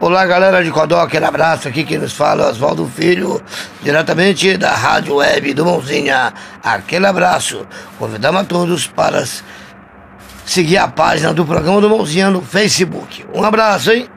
Olá, galera de Codó, aquele abraço aqui que nos fala, Oswaldo Filho, diretamente da Rádio Web do Mãozinha. Aquele abraço. Convidamos a todos para seguir a página do programa do Mãozinha no Facebook. Um abraço, hein?